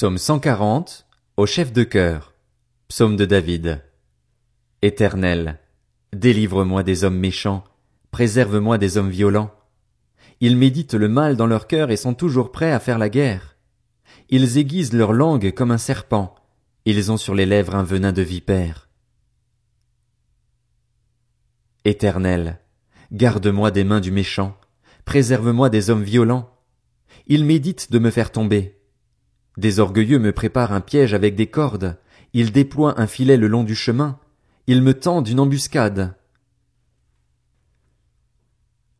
Psaume 140, au chef de chœur. Psaume de David. Éternel, délivre-moi des hommes méchants, préserve-moi des hommes violents. Ils méditent le mal dans leur cœur et sont toujours prêts à faire la guerre. Ils aiguisent leur langue comme un serpent, ils ont sur les lèvres un venin de vipère. Éternel, garde-moi des mains du méchant, préserve-moi des hommes violents. Ils méditent de me faire tomber. Des orgueilleux me préparent un piège avec des cordes, ils déploient un filet le long du chemin, ils me tendent une embuscade.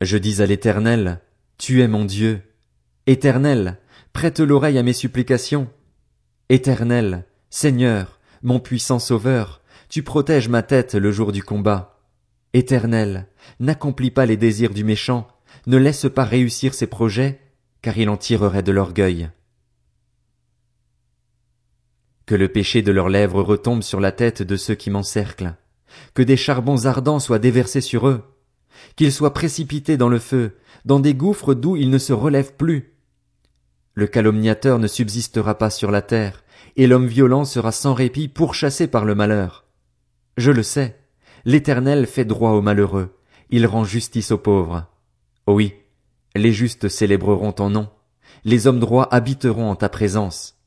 Je dis à l'Éternel, Tu es mon Dieu. Éternel, prête l'oreille à mes supplications. Éternel, Seigneur, mon puissant Sauveur, tu protèges ma tête le jour du combat. Éternel, n'accomplis pas les désirs du méchant, ne laisse pas réussir ses projets, car il en tirerait de l'orgueil. Que le péché de leurs lèvres retombe sur la tête de ceux qui m'encerclent, que des charbons ardents soient déversés sur eux, qu'ils soient précipités dans le feu, dans des gouffres d'où ils ne se relèvent plus. Le calomniateur ne subsistera pas sur la terre, et l'homme violent sera sans répit pourchassé par le malheur. Je le sais, l'Éternel fait droit aux malheureux, il rend justice aux pauvres. Oui, les justes célébreront ton nom, les hommes droits habiteront en ta présence.